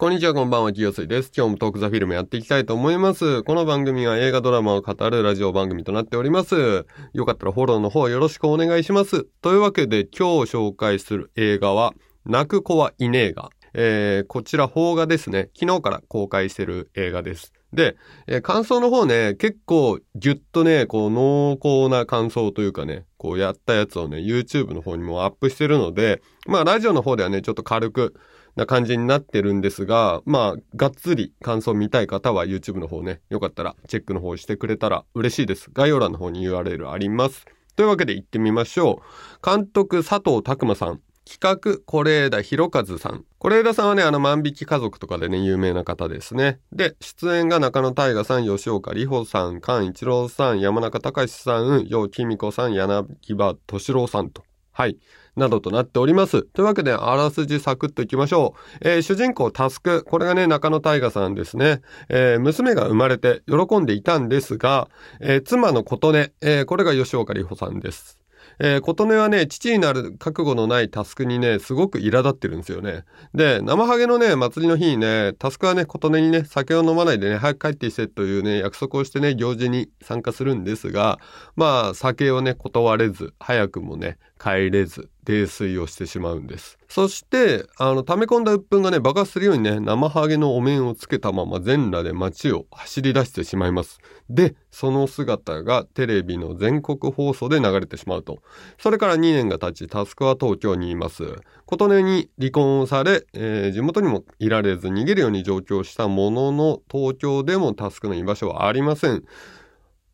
こんにちは、こんばんは、きよすいです。今日もトークザフィルムやっていきたいと思います。この番組は映画ドラマを語るラジオ番組となっております。よかったらフォローの方よろしくお願いします。というわけで今日紹介する映画は、泣く子はいねえが。えー、こちら邦画ですね。昨日から公開してる映画です。で、えー感想の方ね、結構ぎゅっとね、こう濃厚な感想というかね、こうやったやつをね、YouTube の方にもアップしてるので、まあラジオの方ではね、ちょっと軽くな感じになってるんですが、まあ、がっつり感想見たい方は YouTube の方ね、よかったらチェックの方してくれたら嬉しいです。概要欄の方に URL あります。というわけで行ってみましょう。監督佐藤拓馬さん。企画、是枝裕和さん。是枝さんはね、あの、万引き家族とかでね、有名な方ですね。で、出演が中野大河さん、吉岡里帆さん、菅一郎さん、山中隆さん、楊貴美子さん、柳葉敏郎さんと。はい。などとなっております。というわけで、あらすじサクッといきましょう。えー主人公タスク。これがね、中野大河さんですね。えー娘が生まれて喜んでいたんですが、えー妻の琴音、えーこれが吉岡里帆さんです。えー、琴音はね、父になる覚悟のないタスクにね、すごく苛立ってるんですよね。で、生ハゲのね、祭りの日にね、タスクはね、琴音にね、酒を飲まないでね、早く帰ってきてというね、約束をしてね、行事に参加するんですが、まあ、酒をね、断れず、早くもね、帰れず、泥酔をしてしまうんです。そして、あの、溜め込んだ鬱憤がね、爆発するようにね、生ハゲのお面をつけたまま全裸で街を走り出してしまいます。で、その姿がテレビの全国放送で流れてしまうと。それから2年が経ち、タスクは東京にいます。琴音に離婚をされ、えー地元にもいられず逃げるように上京したものの、東京でもタスクの居場所はありません。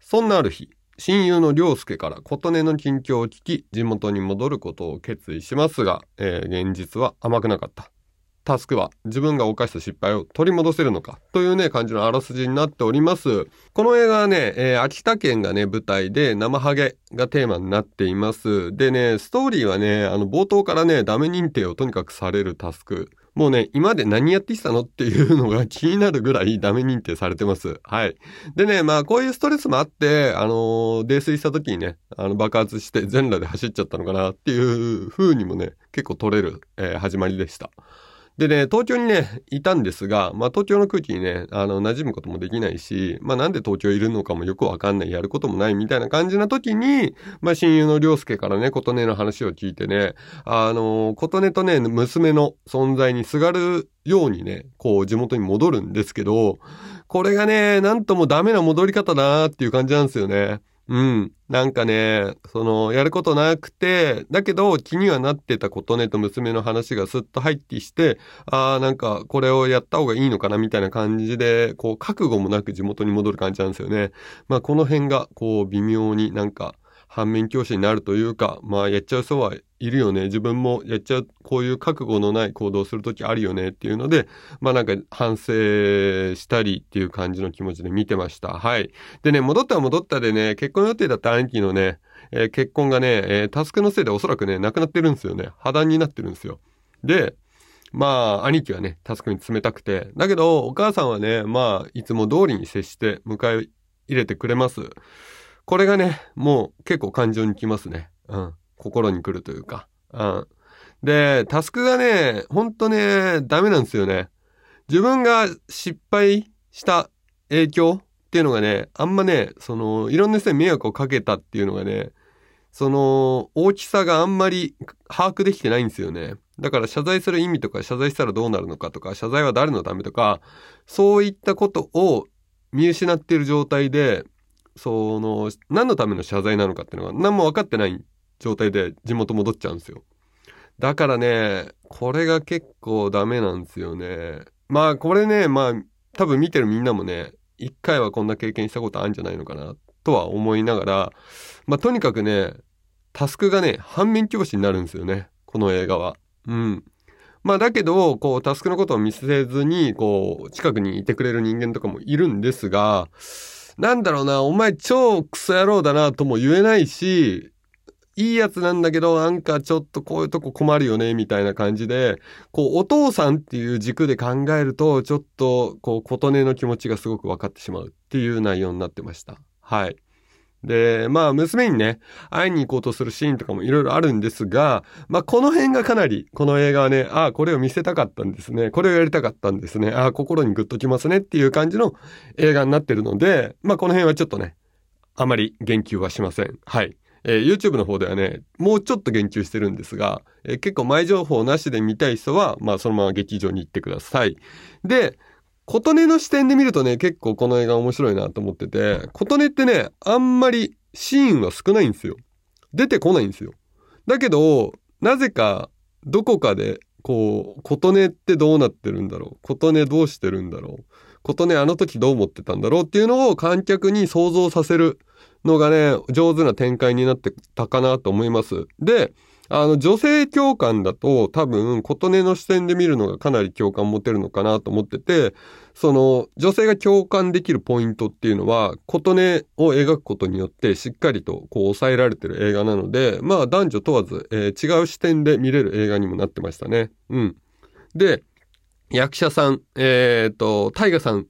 そんなある日、親友の良介から琴音の近況を聞き、地元に戻ることを決意しますが、えー現実は甘くなかった。タスクは自分が犯した失敗を取り戻せるのかというね、感じのあらすじになっております。この映画はね、えー秋田県がね、舞台で生ハゲがテーマになっています。でね、ストーリーはね、あの、冒頭からね、ダメ認定をとにかくされるタスク。もうね、今まで何やってきたのっていうのが気になるぐらいダメ認定されてます。はい。でね、まあこういうストレスもあって、あの泥酔した時にね、あの爆発して全裸で走っちゃったのかなっていう風にもね、結構取れる、えー始まりでした。でね、東京にね、いたんですが、まあ東京の空気にね、あの、馴染むこともできないし、まあなんで東京いるのかもよくわかんない、やることもないみたいな感じな時に、まあ親友の良介からね、琴音の話を聞いてね、あの、琴音とね、娘の存在にすがるようにね、こう地元に戻るんですけど、これがね、なんともダメな戻り方だなっていう感じなんですよね。うん。なんかね、その、やることなくて、だけど気にはなってたことねと娘の話がスッと入ってきて、ああ、なんかこれをやった方がいいのかなみたいな感じで、こう覚悟もなく地元に戻る感じなんですよね。まあこの辺が、こう微妙になんか、反面教師になるというか、まあやっちゃう人はいるよね。自分もやっちゃう、こういう覚悟のない行動するときあるよねっていうので、まあなんか反省したりっていう感じの気持ちで見てました。はい。でね、戻ったら戻ったでね、結婚予定だった兄貴のね、えー結婚がね、えータスクのせいでおそらくね、亡くなってるんですよね。破談になってるんですよ。で、まあ、兄貴はね、タスクに冷たくて。だけど、お母さんはね、まあ、いつも通りに接して迎え入れてくれます。これがね、もう結構感情にきますね。うん。心に来るというか。うん。で、タスクがね、ほんとね、ダメなんですよね。自分が失敗した影響っていうのがね、あんまね、その、いろんな人に迷惑をかけたっていうのがね、その、大きさがあんまり把握できてないんですよね。だから謝罪する意味とか、謝罪したらどうなるのかとか、謝罪は誰のためとか、そういったことを見失っている状態で、その、何のための謝罪なのかっていうのが何も分かってない状態で地元戻っちゃうんですよ。だからね、これが結構ダメなんですよね。まあこれね、まあ多分見てるみんなもね、一回はこんな経験したことあるんじゃないのかなとは思いながら、まあとにかくね、タスクがね、反面教師になるんですよね。この映画は。うん。まあだけど、こう、タスクのことを見せずに、こう、近くにいてくれる人間とかもいるんですが、なんだろうな、お前超クソ野郎だなとも言えないし、いいやつなんだけど、なんかちょっとこういうとこ困るよね、みたいな感じで、こう、お父さんっていう軸で考えると、ちょっと、こう、琴音の気持ちがすごく分かってしまうっていう内容になってました。はい。で、まあ、娘にね、会いに行こうとするシーンとかもいろいろあるんですが、まあ、この辺がかなり、この映画はね、ああ、これを見せたかったんですね。これをやりたかったんですね。ああ、心にグッときますねっていう感じの映画になってるので、まあ、この辺はちょっとね、あまり言及はしません。はい。えー、YouTube の方ではね、もうちょっと言及してるんですが、えー、結構前情報なしで見たい人は、まあそのまま劇場に行ってください。で、琴音の視点で見るとね、結構この映画面白いなと思ってて、琴音ってね、あんまりシーンは少ないんですよ。出てこないんですよ。だけど、なぜか、どこかで、こう、琴音ってどうなってるんだろう？琴音どうしてるんだろう？琴音あの時どう思ってたんだろう？っていうのを観客に想像させるのがね、上手な展開になってたかなと思います。で、あの、女性共感だと多分、琴音の視点で見るのがかなり共感持てるのかなと思ってて、その、女性が共感できるポイントっていうのは、琴音を描くことによってしっかりとこう抑えられてる映画なので、まあ男女問わず、えー、違う視点で見れる映画にもなってましたね。うん。で、役者さん、えっ、ー、と、タイガさん、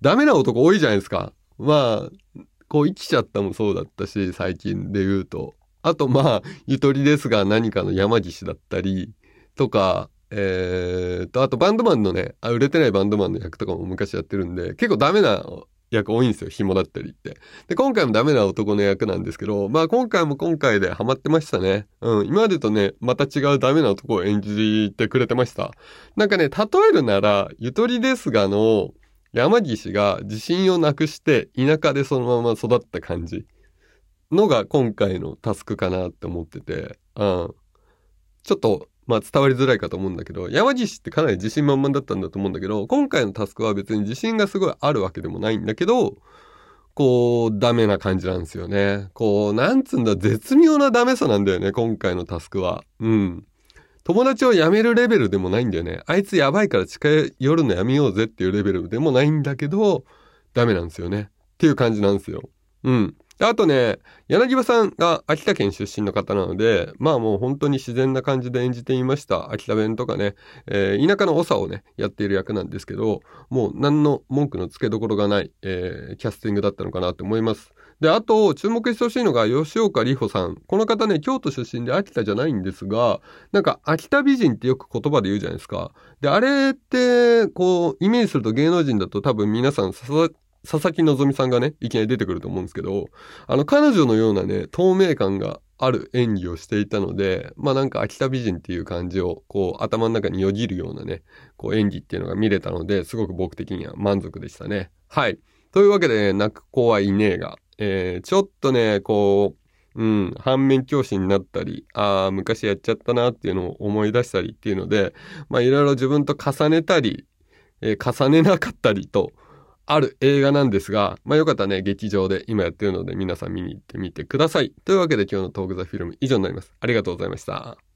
ダメな男多いじゃないですか。まあ、こう生きちゃったもそうだったし、最近で言うと。あとまあ、ゆとりですが何かの山岸だったり、とか、えーと、あとバンドマンのね、あ、売れてないバンドマンの役とかも昔やってるんで、結構ダメな役多いんですよ、紐だったりって。で、今回もダメな男の役なんですけど、まあ今回も今回でハマってましたね。うん、今までとね、また違うダメな男を演じてくれてました。なんかね、例えるなら、ゆとりですがの山岸が自信をなくして田舎でそのまま育った感じ。のが今回のタスクかなって思ってて、うん。ちょっと、まあ伝わりづらいかと思うんだけど、山岸ってかなり自信満々だったんだと思うんだけど、今回のタスクは別に自信がすごいあるわけでもないんだけど、こう、ダメな感じなんですよね。こう、なんつうんだ、絶妙なダメさなんだよね、今回のタスクは。うん。友達を辞めるレベルでもないんだよね。あいつやばいから近寄るのやめようぜっていうレベルでもないんだけど、ダメなんですよね。っていう感じなんですよ。うん。あとね、柳葉さんが秋田県出身の方なので、まあもう本当に自然な感じで演じていました。秋田弁とかね、えー、田舎の長をね、やっている役なんですけど、もう何の文句のつけどころがない、えー、キャスティングだったのかなと思います。で、あと、注目してほしいのが、吉岡里帆さん。この方ね、京都出身で秋田じゃないんですが、なんか、秋田美人ってよく言葉で言うじゃないですか。で、あれって、こう、イメージすると芸能人だと多分皆さん佐々木希さんがね、いきなり出てくると思うんですけど、あの、彼女のようなね、透明感がある演技をしていたので、まあなんか秋田美人っていう感じを、こう、頭の中によぎるようなね、こう、演技っていうのが見れたので、すごく僕的には満足でしたね。はい。というわけで、泣く子はいねえが、えー、ちょっとね、こう、うん、反面教師になったり、ああ、昔やっちゃったなっていうのを思い出したりっていうので、まあいろいろ自分と重ねたり、えー、重ねなかったりと、ある映画なんですが、まあよかったらね、劇場で今やってるので皆さん見に行ってみてください。というわけで今日のトークザフィルム以上になります。ありがとうございました。